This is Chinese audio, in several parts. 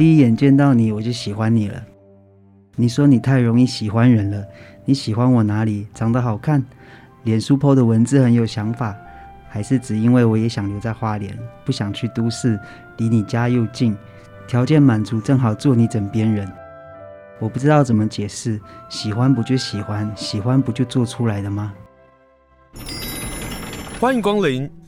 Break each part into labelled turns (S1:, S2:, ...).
S1: 第一眼见到你我就喜欢你了。你说你太容易喜欢人了，你喜欢我哪里？长得好看，脸书 po 的文字很有想法，还是只因为我也想留在花莲，不想去都市，离你家又近，条件满足，正好做你枕边人。我不知道怎么解释，喜欢不就喜欢，喜欢不就做出来的吗？
S2: 欢迎光临。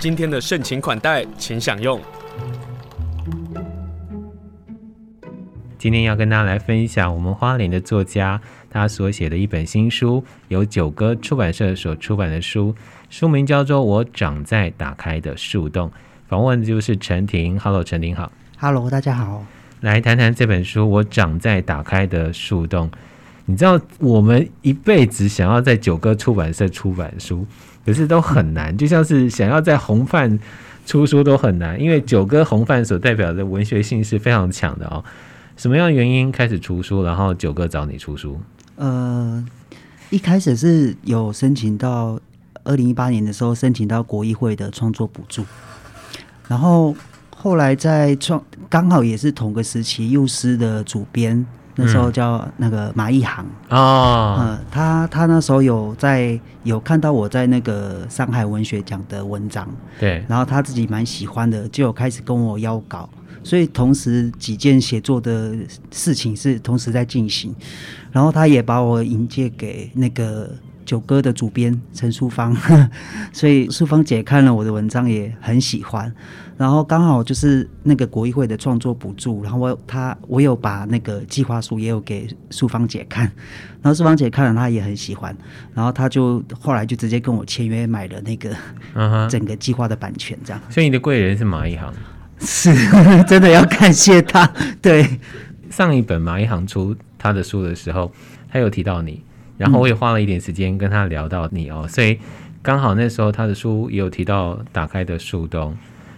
S2: 今天的盛情款待，请享用。
S3: 今天要跟大家来分享我们花莲的作家他所写的一本新书，由九歌出版社所出版的书，书名叫做《我长在打开的树洞》。访问的就是陈婷，Hello，陈婷好
S1: ，Hello，大家好。
S3: 来谈谈这本书《我长在打开的树洞》。你知道我们一辈子想要在九歌出版社出版书。可是都很难，就像是想要在红范出书都很难，因为九哥红范所代表的文学性是非常强的哦。什么样原因开始出书，然后九哥找你出书？
S1: 呃，一开始是有申请到二零一八年的时候申请到国艺会的创作补助，然后后来在创刚好也是同个时期，幼师的主编。那时候叫那个马一航
S3: 哦，
S1: 嗯，他他那时候有在有看到我在那个上海文学奖的文章，
S3: 对，
S1: 然后他自己蛮喜欢的，就有开始跟我邀稿，所以同时几件写作的事情是同时在进行，然后他也把我引荐给那个。九歌的主编陈淑芳，所以淑芳姐看了我的文章也很喜欢，然后刚好就是那个国艺会的创作补助，然后我他我有把那个计划书也有给淑芳姐看，然后淑芳姐看了她也很喜欢，然后她就后来就直接跟我签约买了那个整个计划的版权，这样。
S3: 所以你的贵人是马一航，
S1: 是真的要感谢他。对，
S3: 上一本马一航出他的书的时候，他有提到你。然后我也花了一点时间跟他聊到你哦，所以刚好那时候他的书也有提到打开的树洞，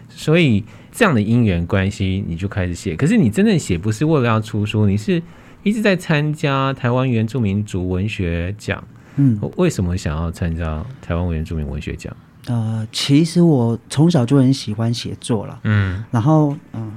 S3: 所以这样的因缘关系你就开始写。可是你真正写不是为了要出书，你是一直在参加台湾原住民族文学奖。嗯，为什么想要参加台湾原住民文学奖？
S1: 呃，其实我从小就很喜欢写作了，嗯，然后嗯、呃，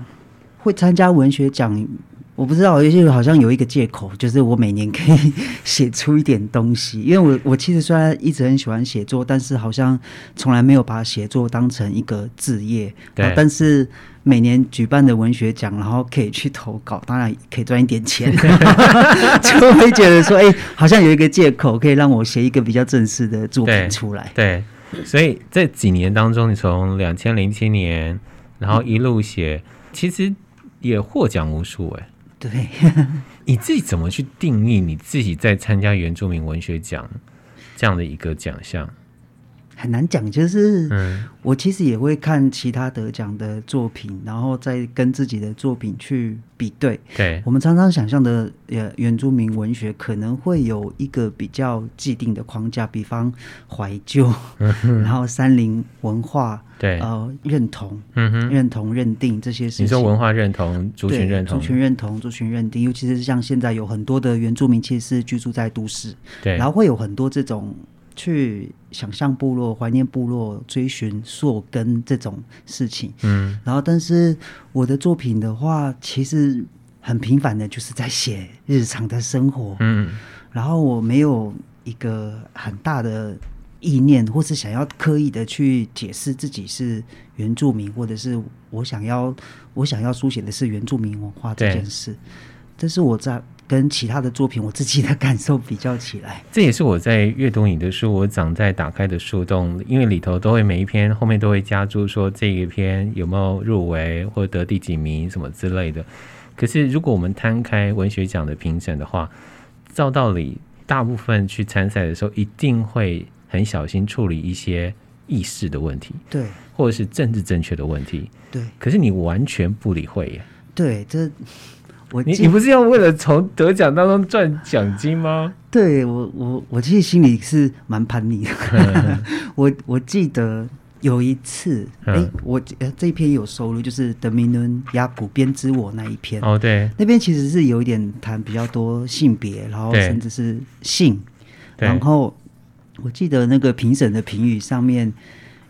S1: 会参加文学奖。我不知道，也许好像有一个借口，就是我每年可以写出一点东西。因为我我其实虽然一直很喜欢写作，但是好像从来没有把写作当成一个职业。对。但是每年举办的文学奖，然后可以去投稿，当然可以赚一点钱，就会觉得说，哎、欸，好像有一个借口可以让我写一个比较正式的作品出来。
S3: 对。对。所以这几年当中，你从两千零七年，然后一路写，嗯、其实也获奖无数，哎。
S1: 对，
S3: 你自己怎么去定义你自己在参加原住民文学奖这样的一个奖项？
S1: 很难讲，就是我其实也会看其他得奖的作品，然后再跟自己的作品去比对。
S3: 对，
S1: 我们常常想象的呃原住民文学可能会有一个比较既定的框架，比方怀旧，然后山林文化，
S3: 对，
S1: 呃认同，嗯哼，认同认定这些事情。
S3: 你说文化认同、族群认同、
S1: 族群认同、族群认定，尤其是像现在有很多的原住民其实是居住在都市，
S3: 对，
S1: 然后会有很多这种。去想象部落、怀念部落、追寻溯根这种事情，嗯，然后但是我的作品的话，其实很平凡的，就是在写日常的生活，嗯，然后我没有一个很大的意念，或是想要刻意的去解释自己是原住民，或者是我想要我想要书写的是原住民文化这件事，但是我在。跟其他的作品，我自己的 感受比较起来，
S3: 这也是我在阅读你的书。我长在打开的树洞，因为里头都会每一篇后面都会加注说这一篇有没有入围或得第几名什么之类的。可是如果我们摊开文学奖的评审的话，照道理大部分去参赛的时候，一定会很小心处理一些意识的问题，
S1: 对，
S3: 或者是政治正确的问题，
S1: 对。
S3: 可是你完全不理会耶，
S1: 对，这。
S3: 你你不是要为了从得奖当中赚奖金吗？
S1: 对我我我其实心里是蛮叛逆的。我我记得有一次，哎、欸，我呃这一篇有收录，就是德米伦雅古编织我那一篇。
S3: 哦，对，
S1: 那边其实是有一点谈比较多性别，然后甚至是性，然后我记得那个评审的评语上面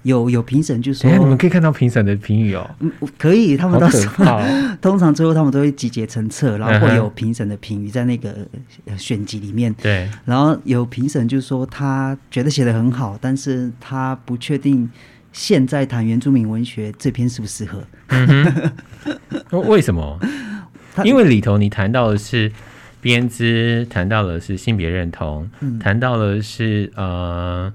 S1: 有有评审就说，
S3: 你们可以看到评审的评语哦，
S1: 嗯，可以，他们到时候、
S3: 哦、
S1: 通常最后他们都会集结成册，然后会有评审的评语在那个选集里面。
S3: 对，
S1: 然后有评审就说他觉得写的很好，但是他不确定现在谈原住民文学这篇适不适合。
S3: 嗯、为什么？因为里头你谈到的是。编织谈到的是性别认同，嗯、谈到的是呃，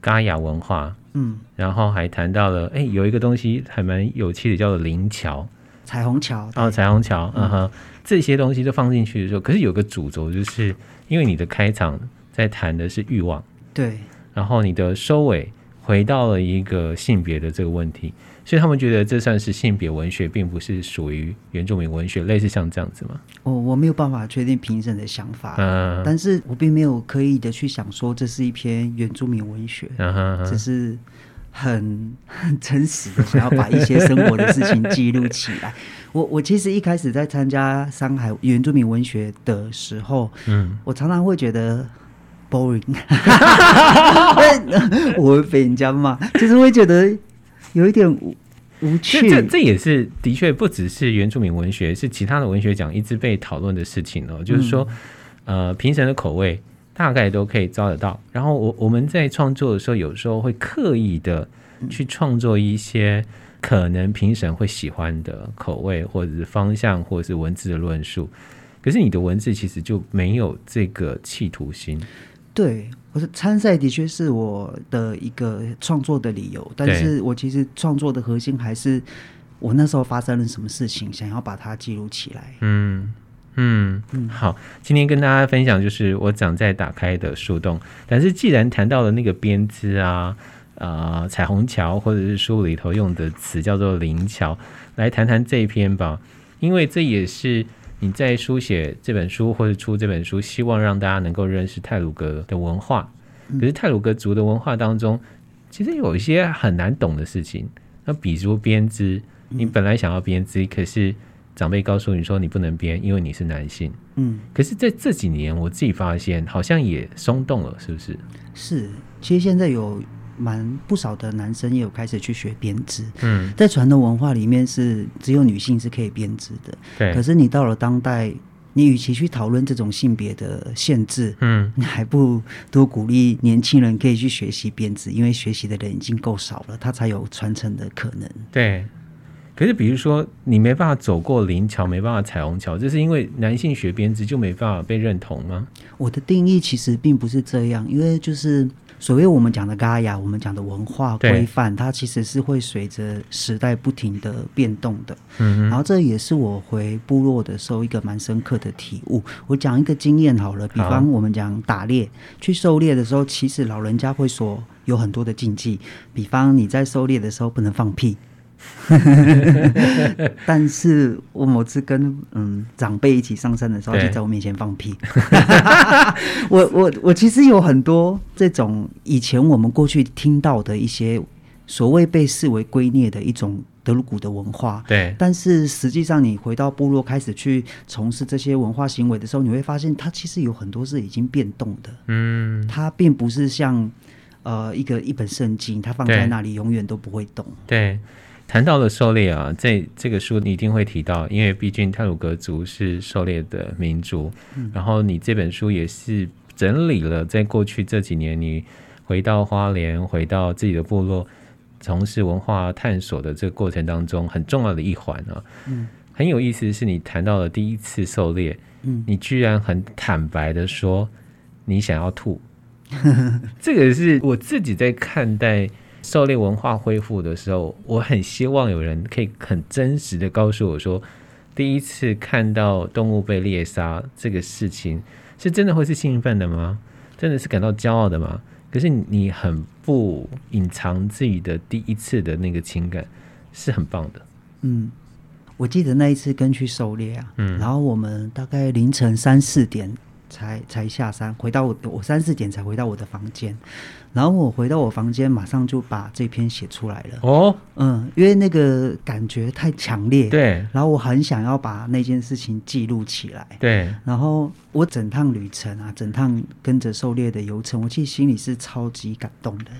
S3: 嘎雅文化，嗯，然后还谈到了，哎，有一个东西还蛮有趣的，叫做灵桥，
S1: 彩虹桥，
S3: 哦，彩虹桥，嗯。哼，这些东西都放进去的时候，可是有个主轴，就是因为你的开场在谈的是欲望，
S1: 对，然
S3: 后你的收尾回到了一个性别的这个问题。所以他们觉得这算是性别文学，并不是属于原住民文学，类似像这样子吗？
S1: 哦，我没有办法确定评审的想法，嗯，但是我并没有刻意的去想说这是一篇原住民文学，嗯，只是很 很真实的想要把一些生活的事情记录起来。我我其实一开始在参加上海原住民文学的时候，嗯，我常常会觉得 boring，我会被人家骂，就是会觉得。有一点无无趣，
S3: 这这也是的确不只是原住民文学，是其他的文学奖一直被讨论的事情哦。就是说，呃，评审的口味大概都可以招得到。然后我我们在创作的时候，有时候会刻意的去创作一些可能评审会喜欢的口味，或者是方向，或者是文字的论述。可是你的文字其实就没有这个企图心。
S1: 对。我是参赛的确是我的一个创作的理由，但是我其实创作的核心还是我那时候发生了什么事情，想要把它记录起来。
S3: 嗯嗯嗯，好，今天跟大家分享就是我长在打开的树洞，但是既然谈到了那个编织啊，呃，彩虹桥或者是书里头用的词叫做灵桥，来谈谈这一篇吧，因为这也是。你在书写这本书或者出这本书，希望让大家能够认识泰鲁格的文化。可是泰鲁格族的文化当中，其实有一些很难懂的事情。那比如编织，你本来想要编织，可是长辈告诉你说你不能编，因为你是男性。嗯，可是在这几年，我自己发现好像也松动了，是不是？
S1: 是，其实现在有。蛮不少的男生也有开始去学编织。嗯，在传统文化里面是只有女性是可以编织的。对。可是你到了当代，你与其去讨论这种性别的限制，嗯，你还不如多鼓励年轻人可以去学习编织，因为学习的人已经够少了，他才有传承的可能。
S3: 对。可是比如说，你没办法走过灵桥，没办法彩虹桥，这是因为男性学编织就没办法被认同吗？
S1: 我的定义其实并不是这样，因为就是。所谓我们讲的嘎雅，我们讲的文化规范，它其实是会随着时代不停的变动的。嗯，然后这也是我回部落的时候一个蛮深刻的体悟。我讲一个经验好了，比方我们讲打猎，去狩猎的时候，其实老人家会说有很多的禁忌，比方你在狩猎的时候不能放屁。但是我某次跟嗯长辈一起上山的时候，就在我面前放屁。我我我其实有很多这种以前我们过去听到的一些所谓被视为圭臬的一种德鲁古的文化。
S3: 对，
S1: 但是实际上你回到部落开始去从事这些文化行为的时候，你会发现它其实有很多是已经变动的。嗯，它并不是像呃一个一本圣经，它放在那里永远都不会动。
S3: 对。谈到了狩猎啊，在这个书你一定会提到，因为毕竟泰鲁格族是狩猎的民族。嗯。然后你这本书也是整理了在过去这几年你回到花莲、回到自己的部落，从事文化探索的这个过程当中很重要的一环啊。嗯。很有意思的是，你谈到了第一次狩猎，嗯，你居然很坦白的说你想要吐，这个是我自己在看待。狩猎文化恢复的时候，我很希望有人可以很真实的告诉我说，第一次看到动物被猎杀这个事情，是真的会是兴奋的吗？真的是感到骄傲的吗？可是你很不隐藏自己的第一次的那个情感，是很棒的。
S1: 嗯，我记得那一次跟去狩猎啊，嗯，然后我们大概凌晨三四点才才下山，回到我我三四点才回到我的房间，然后我回到我房间，马上就把这篇写出来了。
S3: 哦，
S1: 嗯，因为那个感觉太强烈，
S3: 对，
S1: 然后我很想要把那件事情记录起来，
S3: 对，
S1: 然后我整趟旅程啊，整趟跟着狩猎的游程，我其实心里是超级感动的，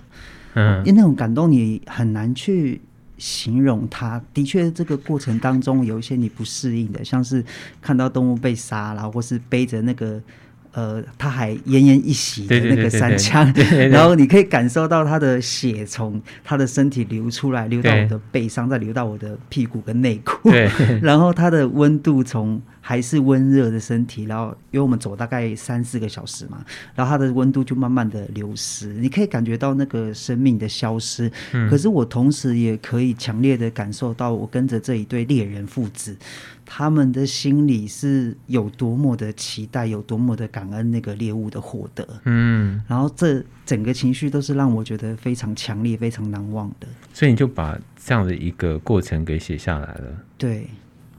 S3: 嗯，
S1: 因为那种感动你很难去。形容它的确，这个过程当中有一些你不适应的，像是看到动物被杀了，或是背着那个呃，他还奄奄一息的那个三枪，然后你可以感受到他的血从他的身体流出来，流到我的背上，再流到我的屁股跟内裤，然后它的温度从。还是温热的身体，然后因为我们走大概三四个小时嘛，然后它的温度就慢慢的流失，你可以感觉到那个生命的消失。嗯，可是我同时也可以强烈的感受到，我跟着这一对猎人父子，他们的心里是有多么的期待，有多么的感恩那个猎物的获得。嗯，然后这整个情绪都是让我觉得非常强烈、非常难忘的。
S3: 所以你就把这样的一个过程给写下来了。
S1: 对，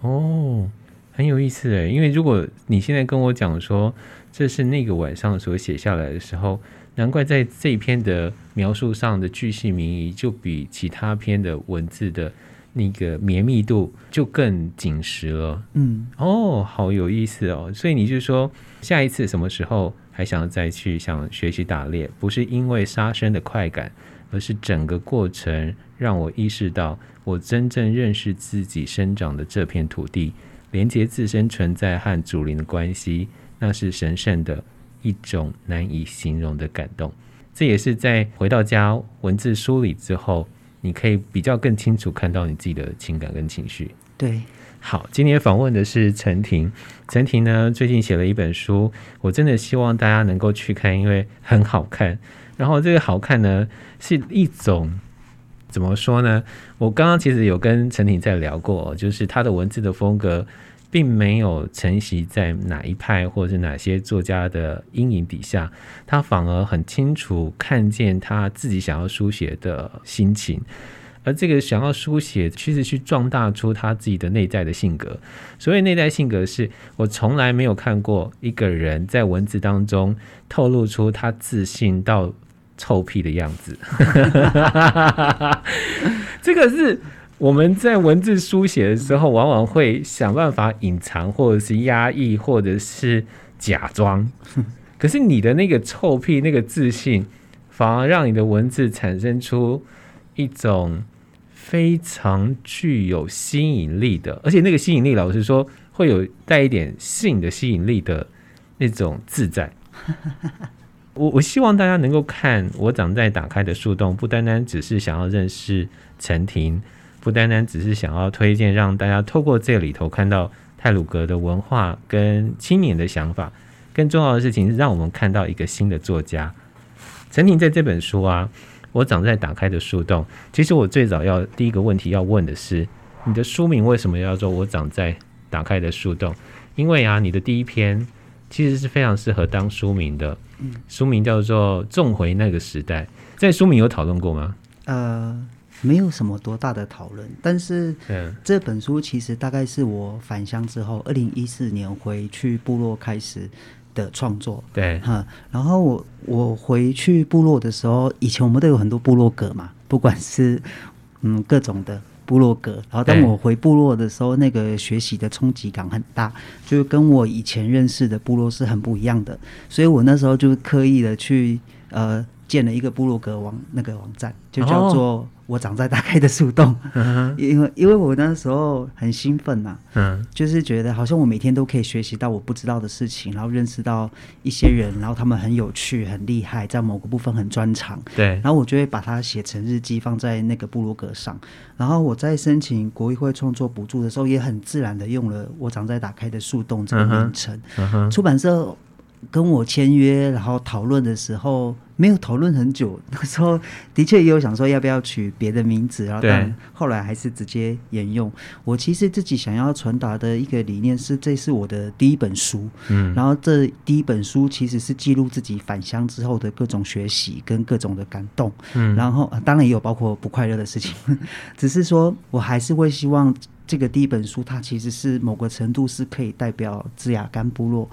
S3: 哦。很有意思诶，因为如果你现在跟我讲说这是那个晚上所写下来的时候，难怪在这一篇的描述上的句细名义，就比其他篇的文字的那个绵密度就更紧实了。嗯，哦，好有意思哦。所以你就说下一次什么时候还想再去想学习打猎，不是因为杀生的快感，而是整个过程让我意识到我真正认识自己生长的这片土地。连接自身存在和主灵的关系，那是神圣的一种难以形容的感动。这也是在回到家文字梳理之后，你可以比较更清楚看到你自己的情感跟情绪。
S1: 对，
S3: 好，今天访问的是陈婷。陈婷呢，最近写了一本书，我真的希望大家能够去看，因为很好看。然后这个好看呢，是一种。怎么说呢？我刚刚其实有跟陈婷在聊过，就是他的文字的风格，并没有承袭在哪一派或者是哪些作家的阴影底下，他反而很清楚看见他自己想要书写的心情，而这个想要书写，其实去壮大出他自己的内在的性格。所以内在性格是我从来没有看过一个人在文字当中透露出他自信到。臭屁的样子，这个是我们在文字书写的时候，往往会想办法隐藏，或者是压抑，或者是假装。可是你的那个臭屁，那个自信，反而让你的文字产生出一种非常具有吸引力的，而且那个吸引力，老实说，会有带一点性的吸引力的那种自在。我我希望大家能够看我长在打开的树洞，不单单只是想要认识陈婷，不单单只是想要推荐让大家透过这里头看到泰鲁格的文化跟青年的想法，更重要的事情是让我们看到一个新的作家。陈婷在这本书啊，我长在打开的树洞。其实我最早要第一个问题要问的是，你的书名为什么要做我长在打开的树洞？因为啊，你的第一篇其实是非常适合当书名的。嗯书名叫做《重回那个时代》，在书名有讨论过吗？
S1: 呃，没有什么多大的讨论，但是这本书其实大概是我返乡之后，二零一四年回去部落开始的创作。
S3: 对，
S1: 哈，然后我我回去部落的时候，以前我们都有很多部落格嘛，不管是嗯各种的。部落格，然后当我回部落的时候，那个学习的冲击感很大，就跟我以前认识的部落是很不一样的，所以我那时候就刻意的去呃建了一个部落格网那个网站，就叫做。哦我长在打开的树洞，因为因为我那时候很兴奋呐、啊，嗯，就是觉得好像我每天都可以学习到我不知道的事情，然后认识到一些人，然后他们很有趣、很厉害，在某个部分很专长，对，然后我就会把它写成日记放在那个部落格上，然后我在申请国议会创作补助的时候，也很自然的用了“我长在打开的树洞”这个名称，嗯嗯、出版社。跟我签约，然后讨论的时候没有讨论很久。那时候的确也有想说要不要取别的名字，然后但后来还是直接沿用。我其实自己想要传达的一个理念是，这是我的第一本书。嗯，然后这第一本书其实是记录自己返乡之后的各种学习跟各种的感动。嗯，然后当然也有包括不快乐的事情，只是说我还是会希望这个第一本书它其实是某个程度是可以代表智雅干部落。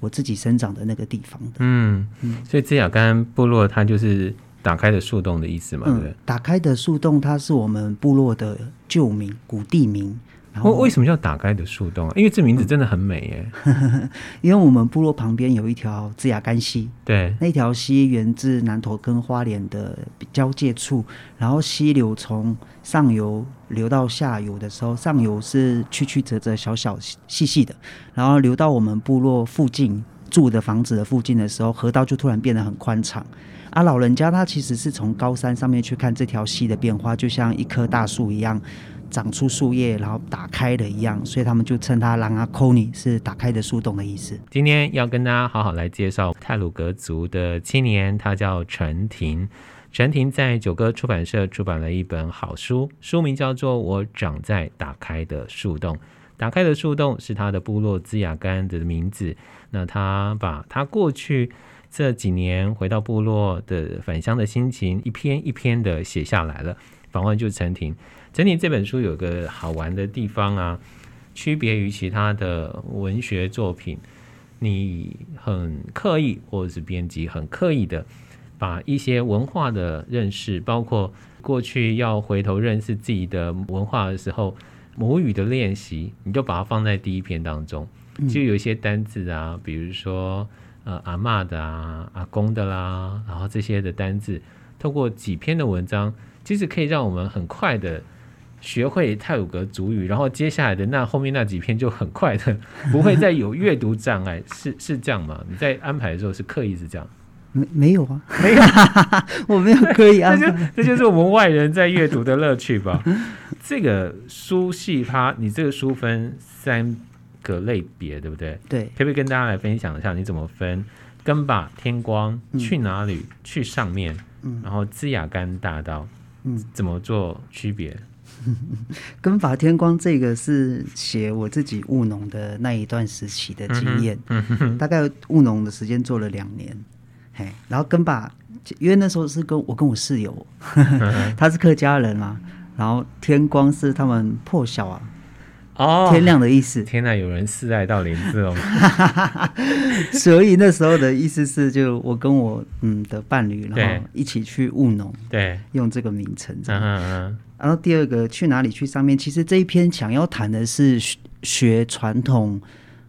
S1: 我自己生长的那个地方的。
S3: 嗯，所以这雅干部落它就是打开的树洞的意思嘛，对不对？
S1: 打开的树洞，它是我们部落的旧名、古地名。
S3: 为为什么叫打开的树洞啊？因为这名字真的很美耶。
S1: 嗯、因为我们部落旁边有一条资亚干溪，
S3: 对，
S1: 那条溪源自南投跟花莲的交界处，然后溪流从上游流到下游的时候，上游是曲曲折折、小小细细的，然后流到我们部落附近住的房子的附近的时候，河道就突然变得很宽敞。啊，老人家他其实是从高山上面去看这条溪的变化，就像一棵大树一样。长出树叶，然后打开的一样，所以他们就称它“狼阿科尼”是打开的树洞的意思。
S3: 今天要跟大家好好来介绍泰鲁格族的青年，他叫陈婷。陈婷在九歌出版社出版了一本好书，书名叫做《我长在打开的树洞》。打开的树洞是他的部落兹雅干的名字。那他把他过去这几年回到部落的返乡的心情，一篇一篇的写下来了。访问就是陈婷。陈亭这本书有个好玩的地方啊，区别于其他的文学作品，你很刻意或者是编辑很刻意的把一些文化的认识，包括过去要回头认识自己的文化的时候，母语的练习，你就把它放在第一篇当中。就有一些单字啊，比如说呃阿嬷的啊、阿公的啦，然后这些的单字，透过几篇的文章，其实可以让我们很快的。学会泰鲁格主语，然后接下来的那后面那几篇就很快的，不会再有阅读障碍，是是这样吗？你在安排的时候是刻意是这样？
S1: 没没有啊，没有，我没有刻意安排。
S3: 这就这就是我们外人在阅读的乐趣吧。这个书系它，你这个书分三个类别，对不对？
S1: 对，
S3: 可不可以跟大家来分享一下你怎么分？根把天光去哪里？嗯、去上面，嗯、然后资亚干大道，嗯，怎么做区别？
S1: 根法天光这个是写我自己务农的那一段时期的经验，嗯嗯、大概务农的时间做了两年，嘿，然后根法，因为那时候是跟我跟我室友，嗯、他是客家人嘛，然后天光是他们破晓啊，哦，天亮的意思。
S3: 天哪，有人示爱到林志哦，
S1: 所以那时候的意思是，就我跟我嗯的伴侣，然后一起去务农，
S3: 对，
S1: 用这个名称这样。嗯嗯然后第二个去哪里去上面，其实这一篇想要谈的是学传统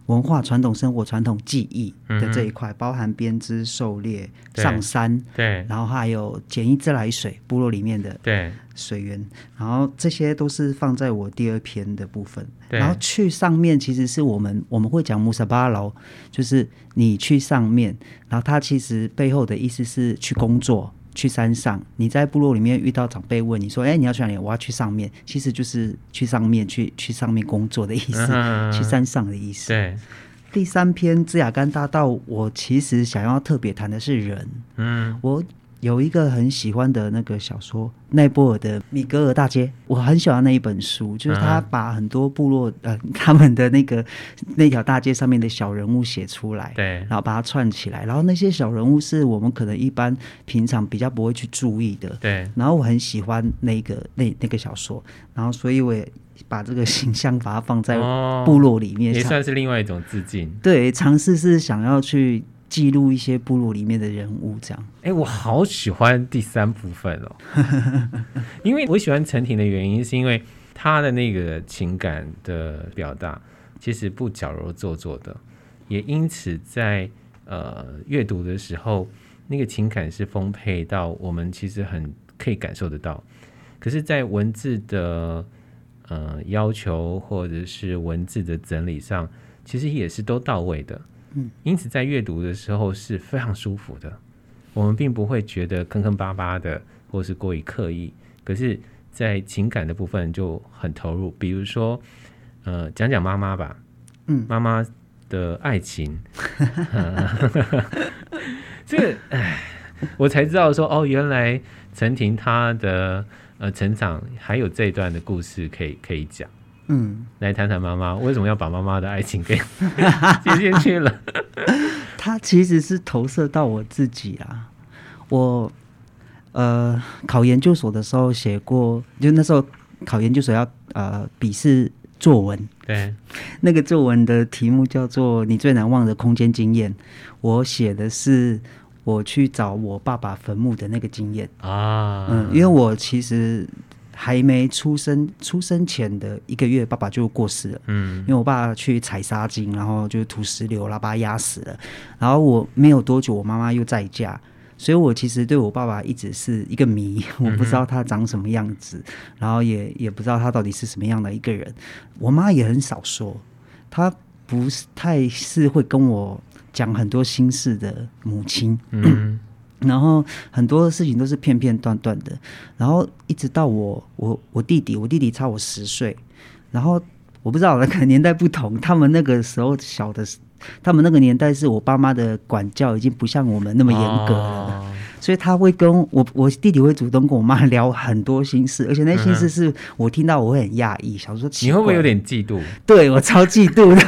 S1: 文化、传统生活、传统技艺的这一块，嗯、包含编织、狩猎、上山，
S3: 对，
S1: 然后还有捡一自来水，部落里面的对。水源，然后这些都是放在我第二篇的部分。然后去上面，其实是我们我们会讲穆萨巴劳，就是你去上面，然后它其实背后的意思是去工作。去山上，你在部落里面遇到长辈问你说：“哎、欸，你要去哪里？”我要去上面，其实就是去上面去去上面工作的意思，嗯、去山上的意思。对，第三篇芝雅干大道，我其实想要特别谈的是人。嗯，我。有一个很喜欢的那个小说，奈波尔的《米格尔大街》，我很喜欢那一本书，就是他把很多部落呃他们的那个 那条大街上面的小人物写出来，对，然后把它串起来，然后那些小人物是我们可能一般平常比较不会去注意的，对，然后我很喜欢那个那那个小说，然后所以我也把这个形象把它放在部落里面，
S3: 也算是另外一种致敬，
S1: 对，尝试是想要去。记录一些部落里面的人物，这样。
S3: 哎、欸，我好喜欢第三部分哦，因为我喜欢陈婷的原因，是因为她的那个情感的表达其实不矫揉做作的，也因此在呃阅读的时候，那个情感是丰沛到我们其实很可以感受得到。可是，在文字的呃要求或者是文字的整理上，其实也是都到位的。因此在阅读的时候是非常舒服的，我们并不会觉得坑坑巴巴的，或是过于刻意。可是，在情感的部分就很投入。比如说，呃，讲讲妈妈吧，嗯，妈妈的爱情，这个，哎，我才知道说，哦，原来陈婷她的呃成长还有这一段的故事可以可以讲。嗯，来谈谈妈妈为什么要把妈妈的爱情给 接进去了？
S1: 他其实是投射到我自己啊。我呃考研究所的时候写过，就那时候考研究所要呃笔试作文，
S3: 对，
S1: 那个作文的题目叫做“你最难忘的空间经验”，我写的是我去找我爸爸坟墓的那个经验
S3: 啊。
S1: 嗯，因为我其实还没出生，出生前的一个月，爸爸就过世了。嗯，因为我爸去采沙金，然后就土石流，把他压死了。然后我没有多久，我妈妈又再嫁。所以，我其实对我爸爸一直是一个谜，我不知道他长什么样子，嗯、然后也也不知道他到底是什么样的一个人。我妈也很少说，她不是太是会跟我讲很多心事的母亲。嗯，然后很多事情都是片片段段的。然后一直到我我我弟弟，我弟弟差我十岁，然后我不知道那个年代不同，他们那个时候小的时。他们那个年代是我爸妈的管教已经不像我们那么严格了，哦、所以他会跟我我弟弟会主动跟我妈聊很多心事，而且那心事是我听到我会很讶异，想说
S3: 你会不会有点嫉妒？
S1: 对，我超嫉妒的，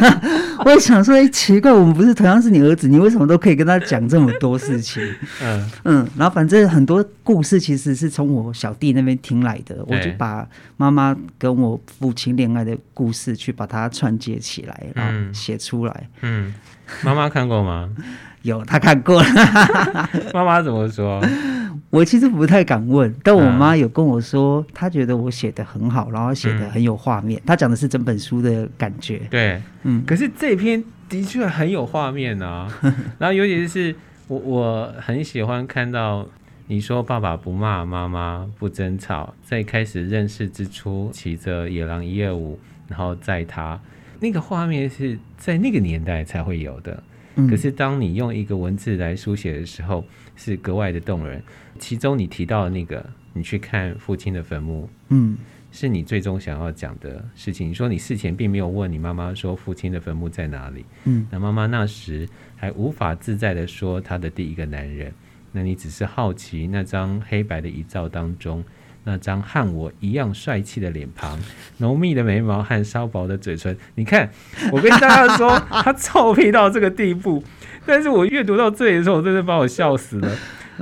S1: 我也想说，哎，奇怪，我们不是同样是你儿子，你为什么都可以跟他讲这么多事情？嗯嗯，然后反正很多故事其实是从我小弟那边听来的，我就把妈妈跟我父亲恋爱的故事去把它串接起来，然后写出来，嗯。嗯
S3: 妈妈看过吗？
S1: 有，他看过了。
S3: 妈妈怎么说？
S1: 我其实不太敢问，但我妈有跟我说，她觉得我写的很好，然后写的很有画面。她讲的是整本书的感觉。
S3: 对，嗯。可是这篇的确很有画面啊。然后尤其是我，我很喜欢看到你说爸爸不骂妈妈，不争吵，在开始认识之初，骑着野狼一二五，然后载他。那个画面是在那个年代才会有的，嗯、可是当你用一个文字来书写的时候，是格外的动人。其中你提到的那个，你去看父亲的坟墓，嗯，是你最终想要讲的事情。你说你事前并没有问你妈妈说父亲的坟墓在哪里，嗯，那妈妈那时还无法自在的说她的第一个男人，那你只是好奇那张黑白的遗照当中。那张和我一样帅气的脸庞，浓密的眉毛和稍薄的嘴唇，你看，我跟大家说，他臭屁到这个地步。但是我阅读到这里的时候，我真的把我笑死了。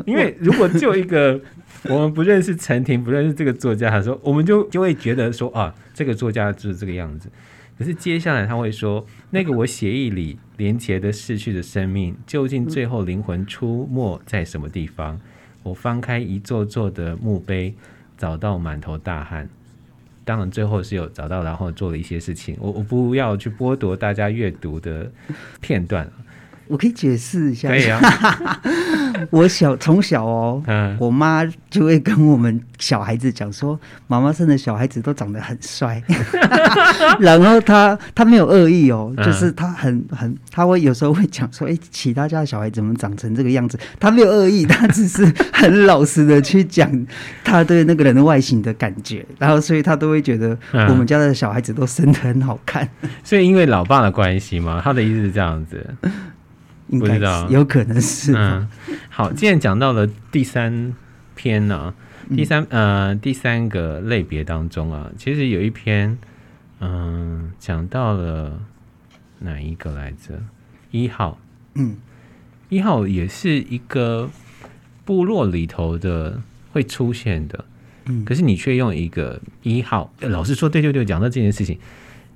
S3: 因为如果就一个我们不认识陈婷，不认识这个作家，他说，我们就就会觉得说啊，这个作家就是这个样子。可是接下来他会说，那个我血液里连结的逝去的生命，究竟最后灵魂出没在什么地方？我翻开一座座的墓碑。找到满头大汗，当然最后是有找到，然后做了一些事情。我我不要去剥夺大家阅读的片段。
S1: 我可以解释一下，
S3: 可以啊。
S1: 我小从小哦，嗯、我妈就会跟我们小孩子讲说，妈妈生的小孩子都长得很帅。然后她她没有恶意哦，就是她很很，她会有时候会讲说，哎、欸，其他家的小孩怎么长成这个样子？她没有恶意，她只是很老实的去讲她对那个人的外形的感觉。然后所以她都会觉得我们家的小孩子都生的很好看。
S3: 嗯、所以因为老爸的关系嘛，他的意思是这样子。
S1: 不知道，有可能是。
S3: 嗯，好，既然讲到了第三篇呢、啊，第三呃第三个类别当中啊，其实有一篇，嗯，讲到了哪一个来着？一号，嗯，一号也是一个部落里头的会出现的，嗯，可是你却用一个一号，老实说，对对对，讲到这件事情，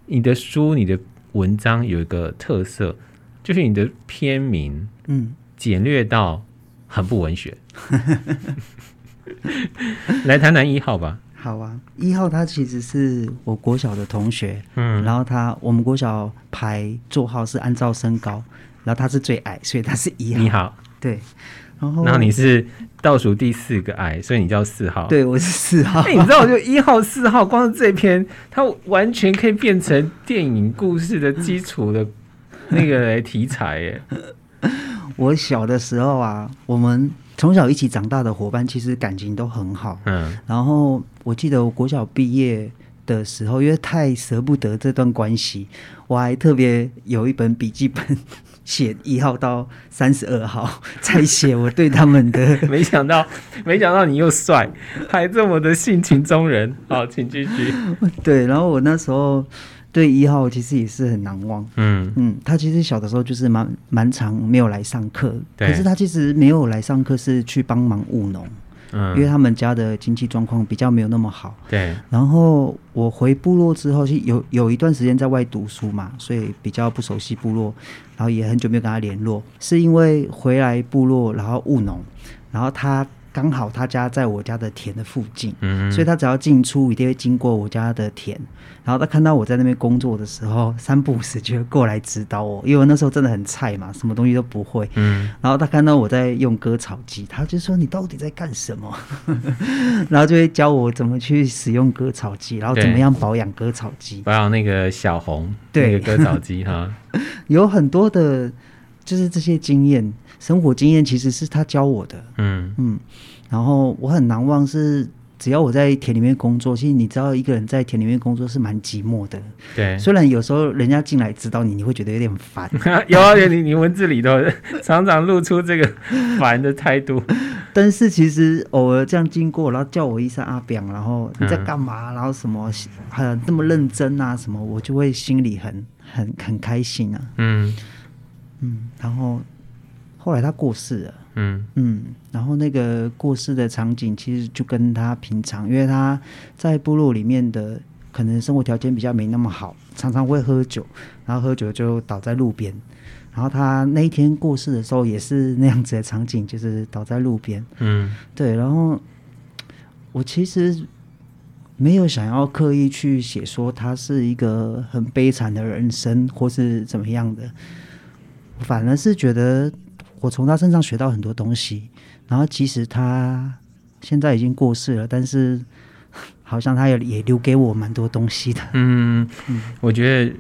S3: 你的书、你的文章有一个特色。就是你的片名，嗯，简略到很不文学。来谈谈一号吧。
S1: 好啊，一号他其实是我国小的同学，嗯，然后他我们国小排座号是按照身高，然后他是最矮，所以他是一号。
S3: 一号，
S1: 对。然后，
S3: 然后你是倒数第四个矮，所以你叫四号。
S1: 对，我是四号。
S3: 欸，你知道，就一号、四号，光是这篇，它完全可以变成电影故事的基础的。那个题材耶，
S1: 我小的时候啊，我们从小一起长大的伙伴，其实感情都很好。嗯，然后我记得我国小毕业的时候，因为太舍不得这段关系，我还特别有一本笔记本，写一号到三十二号，在写我对他们的。
S3: 没想到，没想到你又帅，还这么的性情中人。好，请继续。
S1: 对，然后我那时候。对一号其实也是很难忘，嗯嗯，他其实小的时候就是蛮蛮长没有来上课，对可是他其实没有来上课是去帮忙务农，
S3: 嗯，
S1: 因为他们家的经济状况比较没有那么好。
S3: 对。
S1: 然后我回部落之后，是有有一段时间在外读书嘛，所以比较不熟悉部落，然后也很久没有跟他联络。是因为回来部落，然后务农，然后他。刚好他家在我家的田的附近，嗯，所以他只要进出一定会经过我家的田，然后他看到我在那边工作的时候，三不五时就会过来指导我，因为我那时候真的很菜嘛，什么东西都不会，嗯，然后他看到我在用割草机，他就说，你到底在干什么？然后就会教我怎么去使用割草机，然后怎么样保养割草机，
S3: 保养那个小红对。那个割草机哈，
S1: 有很多的，就是这些经验。生活经验其实是他教我的，嗯嗯，然后我很难忘是，只要我在田里面工作，其实你知道，一个人在田里面工作是蛮寂寞的，
S3: 对。
S1: 虽然有时候人家进来指导你，你会觉得有点烦，
S3: 有啊，你你文字里头常常露出这个烦的态度，
S1: 但是其实偶尔这样经过，然后叫我一声阿表，然后你在干嘛？嗯、然后什么很那么认真啊？什么我就会心里很很很开心啊，嗯嗯，然后。后来他过世了，嗯嗯，然后那个过世的场景其实就跟他平常，因为他在部落里面的可能生活条件比较没那么好，常常会喝酒，然后喝酒就倒在路边。然后他那一天过世的时候也是那样子的场景，就是倒在路边。嗯，对。然后我其实没有想要刻意去写说他是一个很悲惨的人生或是怎么样的，反而是觉得。我从他身上学到很多东西，然后其实他现在已经过世了，但是 好像他也也留给我蛮多东西的。嗯
S3: 嗯，我觉得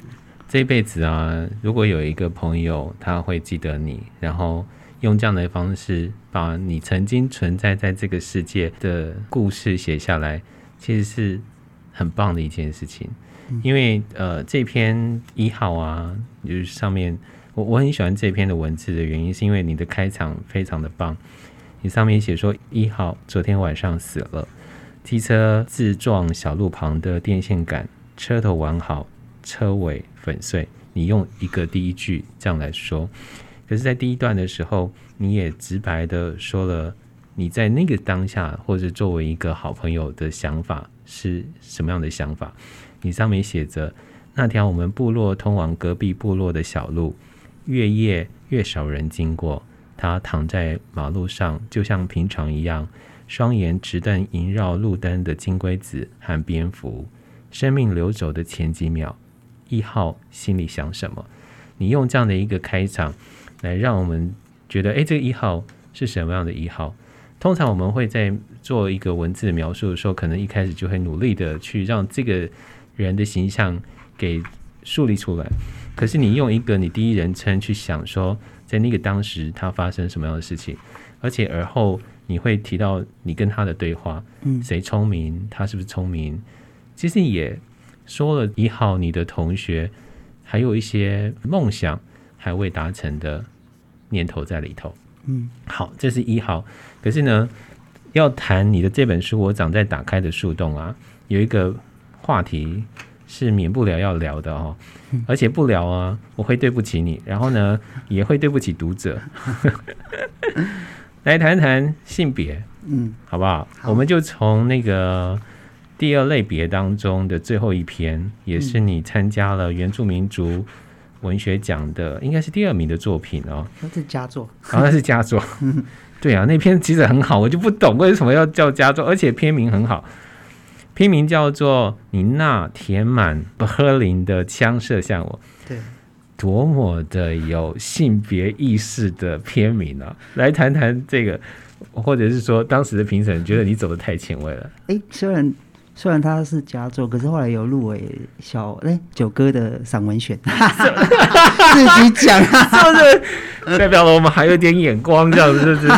S3: 这辈子啊，如果有一个朋友他会记得你，然后用这样的方式把你曾经存在在这个世界的故事写下来，其实是很棒的一件事情。嗯、因为呃，这篇一号啊，就是上面。我我很喜欢这篇的文字的原因，是因为你的开场非常的棒。你上面写说，一号昨天晚上死了，机车自撞小路旁的电线杆，车头完好，车尾粉碎。你用一个第一句这样来说，可是，在第一段的时候，你也直白的说了你在那个当下，或者作为一个好朋友的想法是什么样的想法。你上面写着那条我们部落通往隔壁部落的小路。越夜越少人经过，他躺在马路上，就像平常一样，双眼直瞪萦绕路灯的金龟子和蝙蝠。生命流走的前几秒，一号心里想什么？你用这样的一个开场，来让我们觉得，诶，这个一号是什么样的一号？通常我们会在做一个文字描述的时候，可能一开始就会努力的去让这个人的形象给树立出来。可是你用一个你第一人称去想说，在那个当时他发生什么样的事情，而且而后你会提到你跟他的对话，嗯，谁聪明，他是不是聪明？其实也说了一号你的同学还有一些梦想还未达成的念头在里头，嗯，好，这是一号。可是呢，要谈你的这本书《我长在打开的树洞》啊，有一个话题。是免不了要聊的哦，而且不聊啊，我会对不起你，然后呢，也会对不起读者。来谈谈性别，嗯，好不好？好，我们就从那个第二类别当中的最后一篇，也是你参加了原住民族文学奖的，应该是第二名的作品哦。
S1: 那是佳作，
S3: 好、哦，那是佳作。对啊，那篇其实很好，我就不懂为什么要叫佳作，而且篇名很好。篇名叫做“你那填满不喝林的枪射向我”，
S1: 对，
S3: 多么的有性别意识的片名啊！来谈谈这个，或者是说当时的评审觉得你走的太前卫了。
S1: 哎，虽然虽然他是佳作，可是后来有入围小哎九哥的散文选，自己讲啊，是不是？代表了我们还有点眼光，这样子是不是？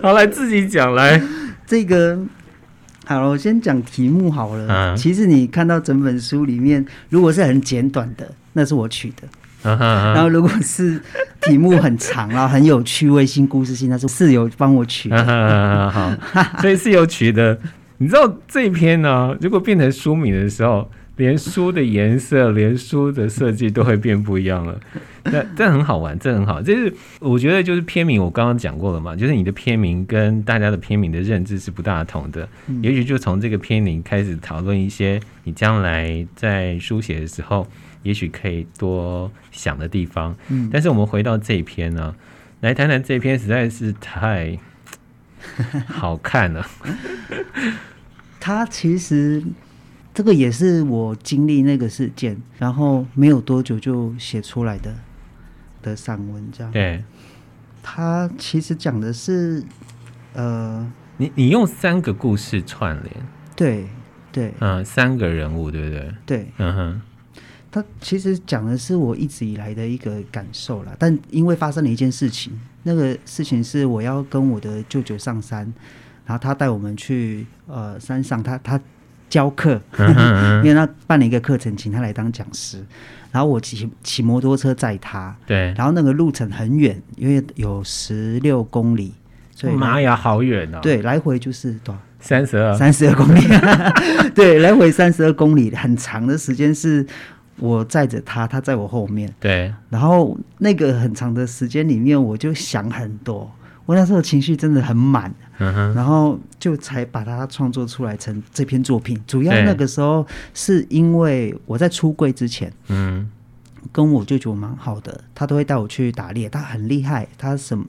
S3: 好，来自己讲来
S1: 这个。好了，我先讲题目好了。嗯、其实你看到整本书里面，如果是很简短的，那是我取的。嗯嗯、然后如果是题目很长啊，很有趣味性、故事性，那是室友帮我取的。
S3: 好，所以室友取的。你知道这一篇呢？如果变成书名的时候，连书的颜色、连书的设计都会变不一样了。这这很好玩，这很好。就是我觉得，就是片名，我刚刚讲过了嘛，就是你的片名跟大家的片名的认知是不大同的。嗯、也许就从这个片名开始讨论一些你将来在书写的时候，也许可以多想的地方。嗯，但是我们回到这一篇呢，来谈谈这一篇实在是太 好看了。
S1: 他其实。这个也是我经历那个事件，然后没有多久就写出来的的散文，这样。
S3: 对，
S1: 他其实讲的是，呃，
S3: 你你用三个故事串联，
S1: 对对，
S3: 嗯，三个人物，对不对？
S1: 对，
S3: 嗯哼。
S1: 他其实讲的是我一直以来的一个感受啦，但因为发生了一件事情，那个事情是我要跟我的舅舅上山，然后他带我们去呃山上，他他。教课，因为他办了一个课程，请他来当讲师。然后我骑骑摩托车载他，
S3: 对。
S1: 然后那个路程很远，因为有十六公里，所以
S3: 妈呀，好远哦！
S1: 对，来回就是多少？
S3: 三十二，
S1: 三十二公里。对，来回三十二公里，很长的时间是我载着他，他在我后面。
S3: 对。
S1: 然后那个很长的时间里面，我就想很多。我那时候情绪真的很满。嗯、然后就才把它创作出来成这篇作品。主要那个时候是因为我在出柜之前，嗯，跟我舅舅蛮好的，他都会带我去打猎，他很厉害，他什么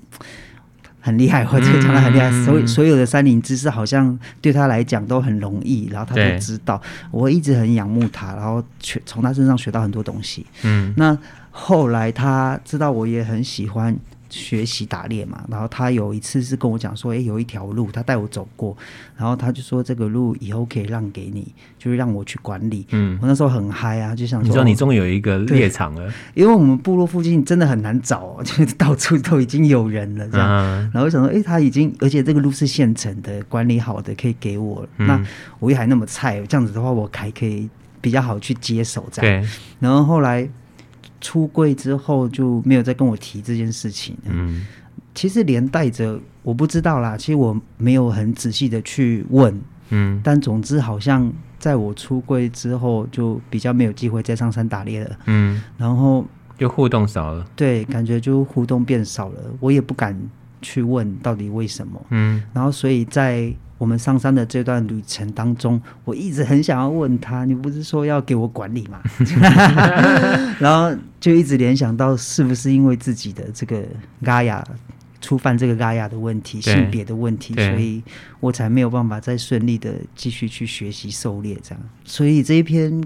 S1: 很厉害，或者讲的很厉害，嗯、所有所有的山林知识好像对他来讲都很容易，然后他都知道。我一直很仰慕他，然后学从他身上学到很多东西。嗯，那后来他知道我也很喜欢。学习打猎嘛，然后他有一次是跟我讲说，诶，有一条路他带我走过，然后他就说这个路以后可以让给你，就是让我去管理。嗯，我那时候很嗨啊，就想说，
S3: 你说你终于有一个猎场了，
S1: 因为我们部落附近真的很难找，就是到处都已经有人了这样。嗯、然后我想说，诶，他已经，而且这个路是现成的，管理好的，可以给我。嗯、那我也还那么菜，这样子的话，我还可以比较好去接手这样。对，然后后来。出柜之后就没有再跟我提这件事情。嗯，其实连带着我不知道啦，其实我没有很仔细的去问。嗯，但总之好像在我出柜之后就比较没有机会再上山打猎了。嗯，然后
S3: 就互动少了。
S1: 对，感觉就互动变少了，我也不敢去问到底为什么。嗯，然后所以在。我们上山的这段旅程当中，我一直很想要问他：“你不是说要给我管理吗？” 然后就一直联想到，是不是因为自己的这个嘎雅触犯这个嘎雅的问题、性别的问题，所以我才没有办法再顺利的继续去学习狩猎这样。所以这一篇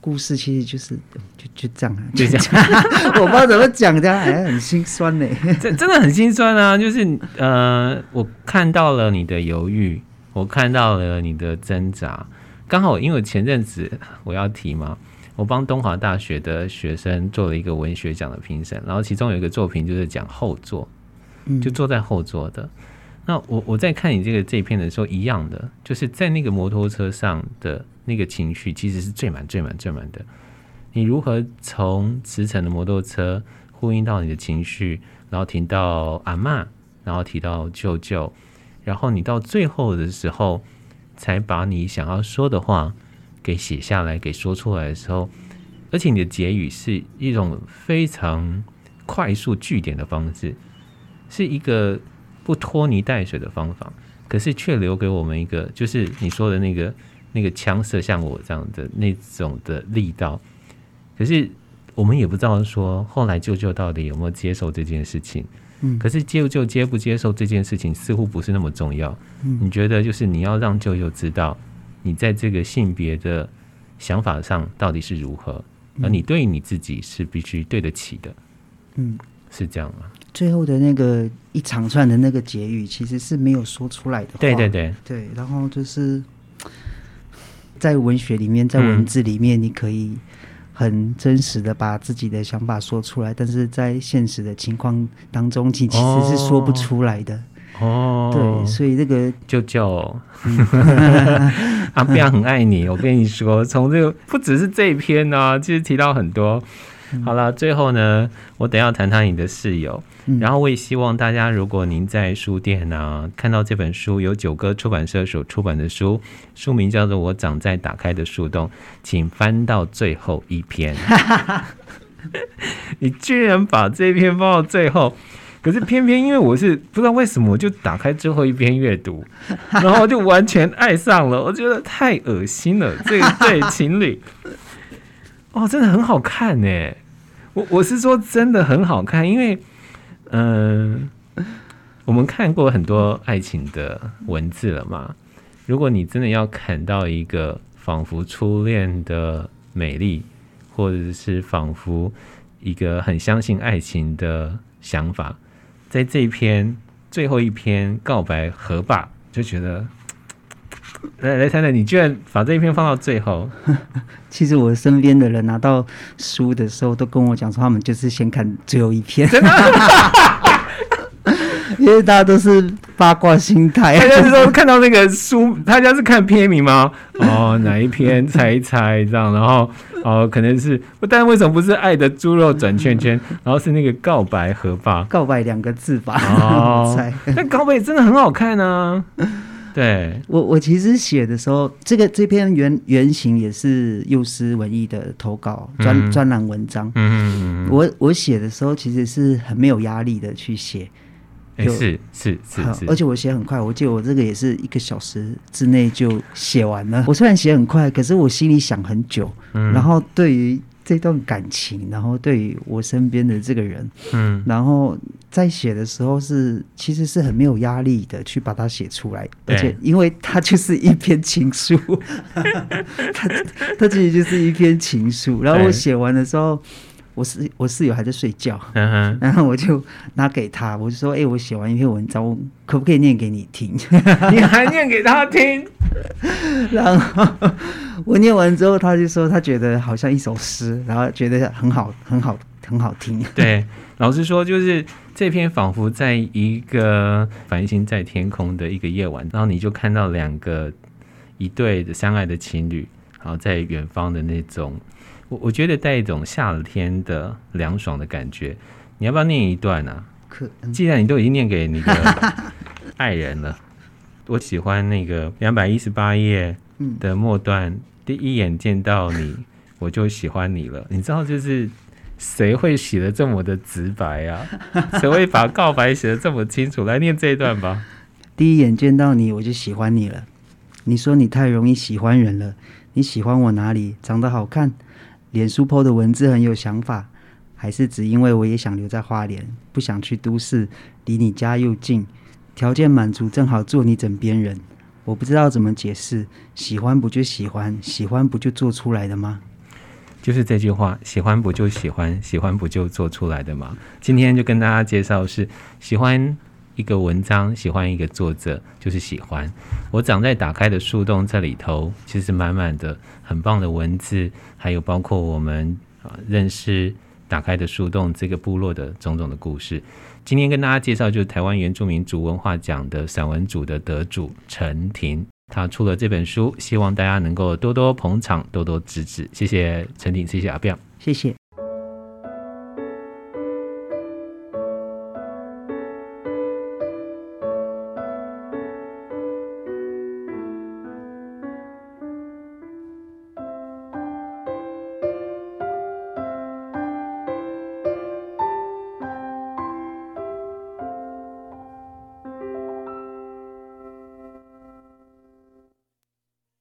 S1: 故事其实就是就就这样，就这样，我不知道怎么讲，这样还很心酸呢。
S3: 这真的很心酸啊！就是呃，我看到了你的犹豫。我看到了你的挣扎，刚好因为前阵子我要提嘛，我帮东华大学的学生做了一个文学奖的评审，然后其中有一个作品就是讲后座，就坐在后座的。那我我在看你这个这篇的时候，一样的，就是在那个摩托车上的那个情绪，其实是最满、最满、最满的。你如何从驰骋的摩托车呼应到你的情绪，然后停到阿嬷，然后提到舅舅。然后你到最后的时候，才把你想要说的话给写下来，给说出来的时候，而且你的结语是一种非常快速句点的方式，是一个不拖泥带水的方法，可是却留给我们一个，就是你说的那个那个枪射向我这样的那种的力道。可是我们也不知道说后来舅舅到底有没有接受这件事情。嗯，可是舅舅接不接受这件事情似乎不是那么重要。嗯，你觉得就是你要让舅舅知道你在这个性别的想法上到底是如何，而你对你自己是必须对得起的。嗯，是这样吗？
S1: 最后的那个一长串的那个结语其实是没有说出来的话。
S3: 对对对
S1: 对，然后就是在文学里面，在文字里面，你可以。很真实的把自己的想法说出来，但是在现实的情况当中，其其实是说不出来的。哦，对，所以这个
S3: 舅舅，阿彪很爱你。我跟你说，从这个不只是这一篇呢、啊，其实提到很多。好了，最后呢，我等下谈谈你的室友。然后我也希望大家，如果您在书店啊看到这本书，由九歌出版社所出版的书，书名叫做《我长在打开的树洞》，请翻到最后一篇。你居然把这篇放到最后，可是偏偏因为我是不知道为什么，我就打开最后一篇阅读，然后就完全爱上了。我觉得太恶心了，这个对 情侣，哦，真的很好看呢。我我是说真的很好看，因为嗯、我们看过很多爱情的文字了嘛。如果你真的要看到一个仿佛初恋的美丽，或者是仿佛一个很相信爱情的想法，在这一篇最后一篇告白河坝，就觉得来来谈谈，你居然把这一篇放到最后。
S1: 其实我身边的人拿到书的时候，都跟我讲说，他们就是先看最后一篇。真的 因为大家都是八卦心态，
S3: 大家是说看到那个书，大家是看片名吗？哦，哪一篇猜一猜这样，然后哦，可能是，但为什么不是爱的猪肉转圈圈，然后是那个告白和吧，
S1: 告白两个字吧？
S3: 哦，那告白真的很好看呢、啊。对
S1: 我，我其实写的时候，这个这篇原原型也是幼师文艺的投稿专专栏文章。嗯嗯嗯，我我写的时候其实是很没有压力的去写。
S3: 哎、欸，是是是是，
S1: 而且我写很快，我记得我这个也是一个小时之内就写完了。我虽然写很快，可是我心里想很久。嗯，然后对于这段感情，然后对于我身边的这个人，嗯，然后在写的时候是其实是很没有压力的去把它写出来，而且因为它就是一篇情书，它它其实就是一篇情书。然后我写完的时候。我室我室友还在睡觉，然后我就拿给他，我就说：“哎、欸，我写完一篇文章，我可不可以念给你听？”
S3: 你还念给他听？
S1: 然后我念完之后，他就说他觉得好像一首诗，然后觉得很好，很好，很好听。
S3: 对，老实说，就是这篇仿佛在一个繁星在天空的一个夜晚，然后你就看到两个一对的相爱的情侣，然后在远方的那种。我我觉得带一种夏天的凉爽的感觉，你要不要念一段啊？可，既然你都已经念给你的爱人了，我喜欢那个两百一十八页的末段，嗯，第一眼见到你，我就喜欢你了。你知道，就是谁会写得这么的直白啊？谁会把告白写得这么清楚？来念这一段吧。
S1: 第一眼见到你，我就喜欢你了。你说你太容易喜欢人了，你喜欢我哪里？长得好看。脸书 po 的文字很有想法，还是只因为我也想留在花莲，不想去都市，离你家又近，条件满足，正好做你枕边人。我不知道怎么解释，喜欢不就喜欢，喜欢不就做出来的吗？
S3: 就是这句话，喜欢不就喜欢，喜欢不就做出来的吗？今天就跟大家介绍是喜欢。一个文章，喜欢一个作者，就是喜欢。我长在打开的树洞这里头，其实满满的很棒的文字，还有包括我们啊认识打开的树洞这个部落的种种的故事。今天跟大家介绍，就是台湾原住民族文化奖的散文组的得主陈婷，他出了这本书，希望大家能够多多捧场，多多支持。谢谢陈鼎，谢谢阿彪，
S1: 谢谢。